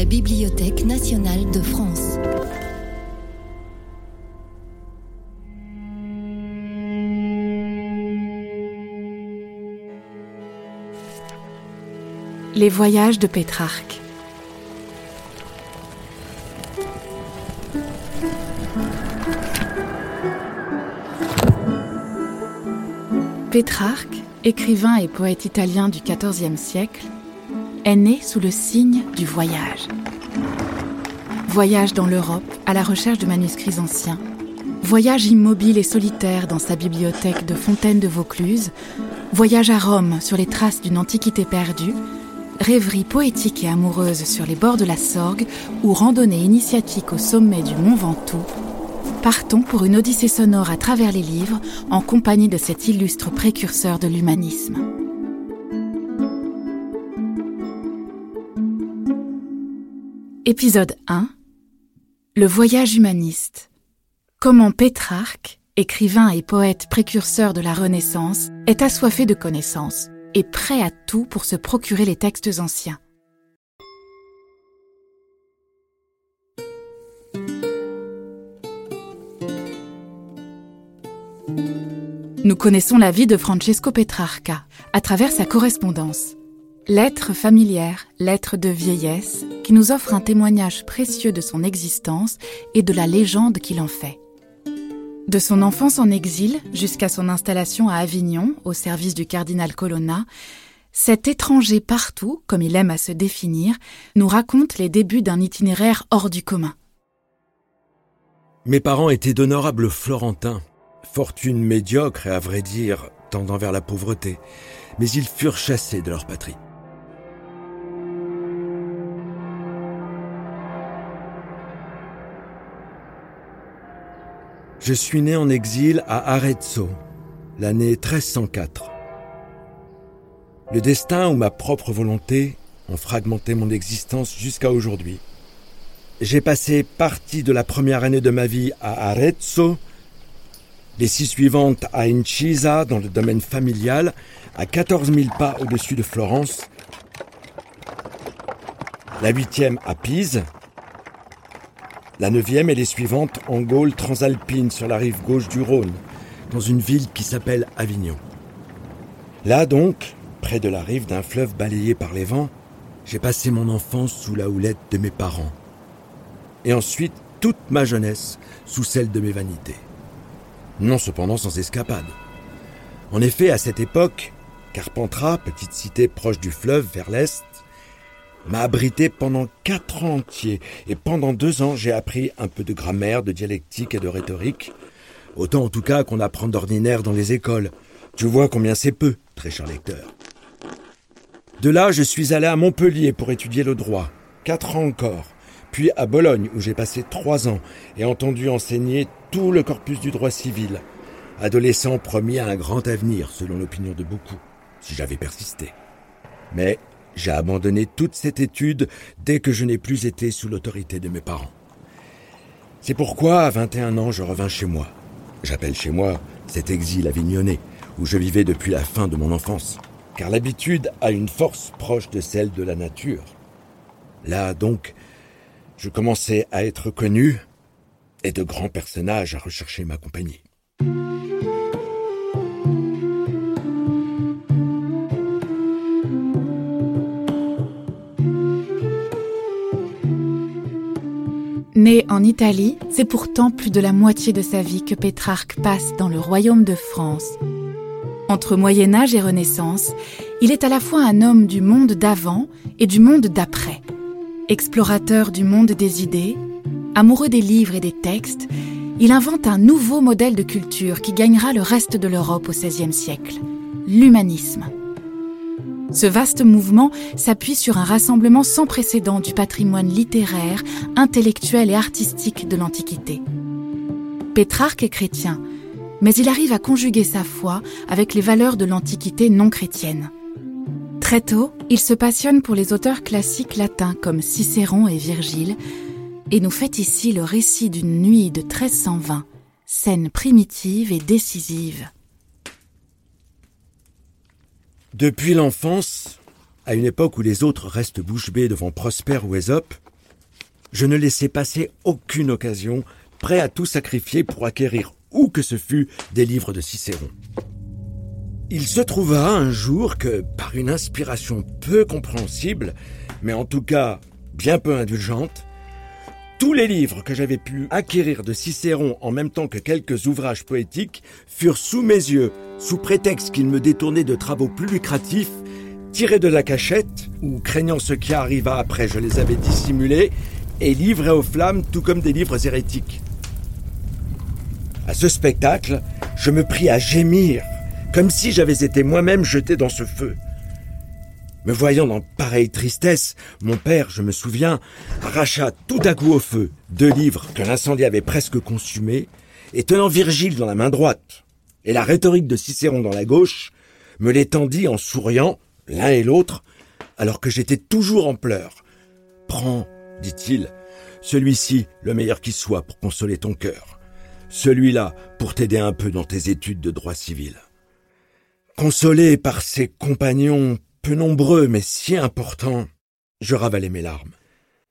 la Bibliothèque nationale de France. Les voyages de Pétrarque. Pétrarque, écrivain et poète italien du XIVe siècle, est né sous le signe du voyage. Voyage dans l'Europe à la recherche de manuscrits anciens. Voyage immobile et solitaire dans sa bibliothèque de Fontaine de Vaucluse. Voyage à Rome sur les traces d'une antiquité perdue. Rêverie poétique et amoureuse sur les bords de la Sorgue ou randonnée initiatique au sommet du Mont Ventoux Partons pour une odyssée sonore à travers les livres en compagnie de cet illustre précurseur de l'humanisme. Épisode 1 Le voyage humaniste. Comment Pétrarque, écrivain et poète précurseur de la Renaissance, est assoiffé de connaissances et prêt à tout pour se procurer les textes anciens. Nous connaissons la vie de Francesco Petrarca à travers sa correspondance. Lettre familière, lettre de vieillesse, qui nous offre un témoignage précieux de son existence et de la légende qu'il en fait. De son enfance en exil jusqu'à son installation à Avignon, au service du cardinal Colonna, cet étranger partout, comme il aime à se définir, nous raconte les débuts d'un itinéraire hors du commun. Mes parents étaient d'honorables Florentins, fortune médiocre et à vrai dire tendant vers la pauvreté, mais ils furent chassés de leur patrie. Je suis né en exil à Arezzo, l'année 1304. Le destin ou ma propre volonté ont fragmenté mon existence jusqu'à aujourd'hui. J'ai passé partie de la première année de ma vie à Arezzo, les six suivantes à Incisa, dans le domaine familial, à 14 000 pas au-dessus de Florence. La huitième à Pise. La neuvième et les suivantes en Gaule transalpine sur la rive gauche du Rhône, dans une ville qui s'appelle Avignon. Là donc, près de la rive d'un fleuve balayé par les vents, j'ai passé mon enfance sous la houlette de mes parents. Et ensuite toute ma jeunesse sous celle de mes vanités non cependant sans escapade. En effet, à cette époque, Carpentras, petite cité proche du fleuve vers l'est, m'a abrité pendant quatre ans entiers, et pendant deux ans j'ai appris un peu de grammaire, de dialectique et de rhétorique, autant en tout cas qu'on apprend d'ordinaire dans les écoles. Tu vois combien c'est peu, très cher lecteur. De là, je suis allé à Montpellier pour étudier le droit, quatre ans encore, puis à Bologne où j'ai passé trois ans et entendu enseigner tout le corpus du droit civil, adolescent promis à un grand avenir, selon l'opinion de beaucoup, si j'avais persisté. Mais j'ai abandonné toute cette étude dès que je n'ai plus été sous l'autorité de mes parents. C'est pourquoi, à 21 ans, je revins chez moi. J'appelle chez moi cet exil avignonnais, où je vivais depuis la fin de mon enfance, car l'habitude a une force proche de celle de la nature. Là, donc, je commençais à être connu, et de grands personnages à rechercher ma compagnie. Né en Italie, c'est pourtant plus de la moitié de sa vie que Pétrarque passe dans le royaume de France. Entre Moyen Âge et Renaissance, il est à la fois un homme du monde d'avant et du monde d'après. Explorateur du monde des idées, Amoureux des livres et des textes, il invente un nouveau modèle de culture qui gagnera le reste de l'Europe au XVIe siècle, l'humanisme. Ce vaste mouvement s'appuie sur un rassemblement sans précédent du patrimoine littéraire, intellectuel et artistique de l'Antiquité. Pétrarque est chrétien, mais il arrive à conjuguer sa foi avec les valeurs de l'Antiquité non chrétienne. Très tôt, il se passionne pour les auteurs classiques latins comme Cicéron et Virgile, et nous fait ici le récit d'une nuit de 1320, scène primitive et décisive. Depuis l'enfance, à une époque où les autres restent bouche bée devant Prosper ou Ésope, je ne laissais passer aucune occasion, prêt à tout sacrifier pour acquérir où que ce fût des livres de Cicéron. Il se trouva un jour que, par une inspiration peu compréhensible, mais en tout cas bien peu indulgente, tous les livres que j'avais pu acquérir de Cicéron en même temps que quelques ouvrages poétiques furent sous mes yeux, sous prétexte qu'ils me détournaient de travaux plus lucratifs, tirés de la cachette, ou craignant ce qui arriva après je les avais dissimulés, et livrés aux flammes tout comme des livres hérétiques. À ce spectacle, je me pris à gémir comme si j'avais été moi-même jeté dans ce feu. Me voyant dans pareille tristesse, mon père, je me souviens, arracha tout à coup au feu deux livres que l'incendie avait presque consumés, et tenant Virgile dans la main droite et la rhétorique de Cicéron dans la gauche, me les tendit en souriant, l'un et l'autre, alors que j'étais toujours en pleurs. Prends, dit-il, celui-ci, le meilleur qui soit, pour consoler ton cœur. Celui-là, pour t'aider un peu dans tes études de droit civil. Consolé par ses compagnons peu nombreux mais si importants, je ravalai mes larmes.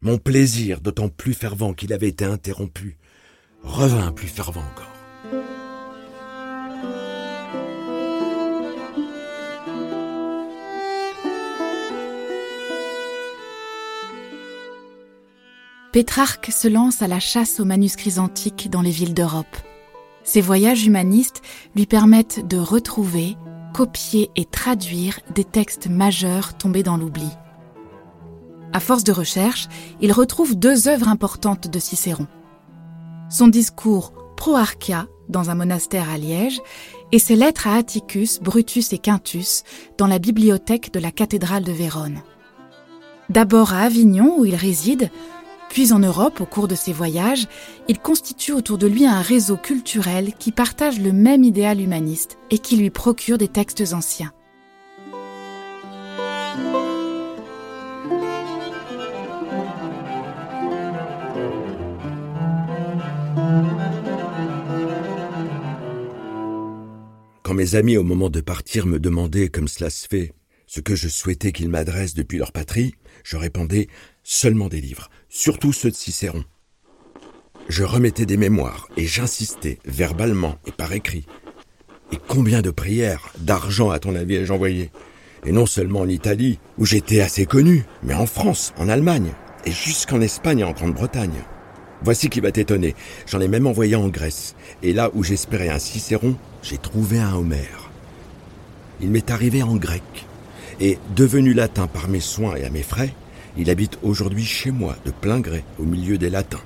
Mon plaisir, d'autant plus fervent qu'il avait été interrompu, revint plus fervent encore. Pétrarque se lance à la chasse aux manuscrits antiques dans les villes d'Europe. Ses voyages humanistes lui permettent de retrouver, copier et traduire des textes majeurs tombés dans l'oubli. À force de recherche, il retrouve deux œuvres importantes de Cicéron. Son discours Pro Archia dans un monastère à Liège et ses lettres à Atticus, Brutus et Quintus dans la bibliothèque de la cathédrale de Vérone. D'abord à Avignon où il réside, puis en Europe, au cours de ses voyages, il constitue autour de lui un réseau culturel qui partage le même idéal humaniste et qui lui procure des textes anciens. Quand mes amis au moment de partir me demandaient, comme cela se fait, ce que je souhaitais qu'ils m'adressent depuis leur patrie, je répondais seulement des livres, surtout ceux de Cicéron. Je remettais des mémoires et j'insistais, verbalement et par écrit. Et combien de prières, d'argent à ton avis ai-je envoyé Et non seulement en Italie, où j'étais assez connu, mais en France, en Allemagne, et jusqu'en Espagne et en Grande-Bretagne. Voici qui va t'étonner, j'en ai même envoyé en Grèce, et là où j'espérais un Cicéron, j'ai trouvé un Homère. Il m'est arrivé en grec, et devenu latin par mes soins et à mes frais, il habite aujourd'hui chez moi, de plein gré, au milieu des latins.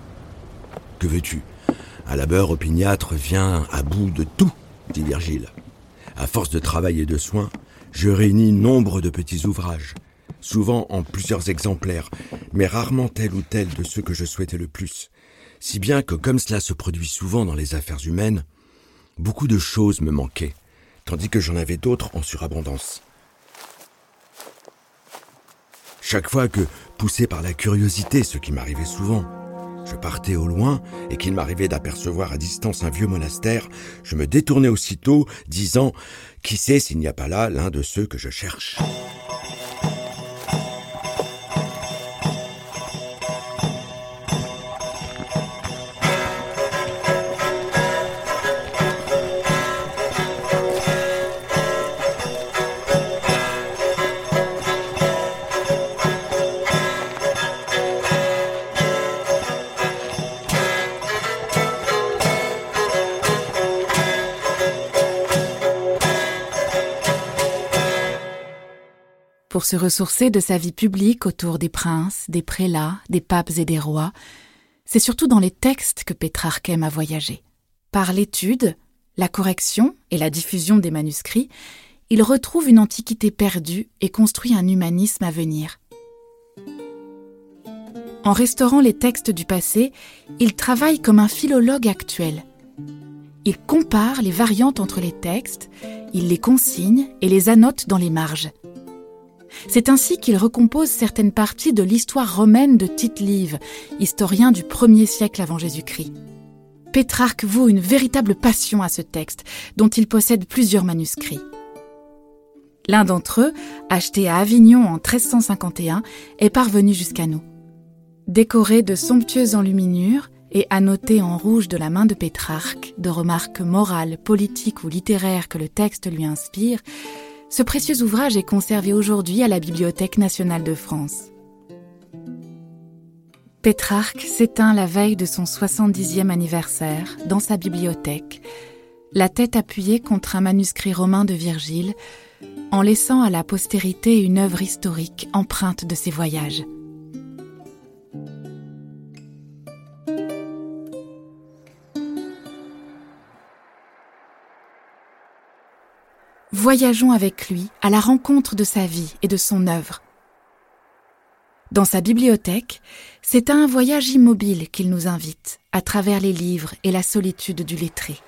Que veux-tu? Un labeur opiniâtre vient à bout de tout, dit Virgile. À force de travail et de soins, je réunis nombre de petits ouvrages, souvent en plusieurs exemplaires, mais rarement tel ou tel de ceux que je souhaitais le plus. Si bien que, comme cela se produit souvent dans les affaires humaines, beaucoup de choses me manquaient, tandis que j'en avais d'autres en surabondance. Chaque fois que, poussé par la curiosité, ce qui m'arrivait souvent, je partais au loin et qu'il m'arrivait d'apercevoir à distance un vieux monastère, je me détournais aussitôt, disant Qui sait s'il n'y a pas là l'un de ceux que je cherche? Pour se ressourcer de sa vie publique autour des princes, des prélats, des papes et des rois, c'est surtout dans les textes que Pétrarque aime à voyager. Par l'étude, la correction et la diffusion des manuscrits, il retrouve une antiquité perdue et construit un humanisme à venir. En restaurant les textes du passé, il travaille comme un philologue actuel. Il compare les variantes entre les textes, il les consigne et les annote dans les marges. C'est ainsi qu'il recompose certaines parties de l'histoire romaine de Tite-Live, historien du 1er siècle avant Jésus-Christ. Pétrarque voue une véritable passion à ce texte, dont il possède plusieurs manuscrits. L'un d'entre eux, acheté à Avignon en 1351, est parvenu jusqu'à nous. Décoré de somptueuses enluminures et annoté en rouge de la main de Pétrarque de remarques morales, politiques ou littéraires que le texte lui inspire, ce précieux ouvrage est conservé aujourd'hui à la Bibliothèque nationale de France. Pétrarque s'éteint la veille de son 70e anniversaire dans sa bibliothèque, la tête appuyée contre un manuscrit romain de Virgile, en laissant à la postérité une œuvre historique empreinte de ses voyages. Voyageons avec lui à la rencontre de sa vie et de son œuvre. Dans sa bibliothèque, c'est à un voyage immobile qu'il nous invite, à travers les livres et la solitude du lettré.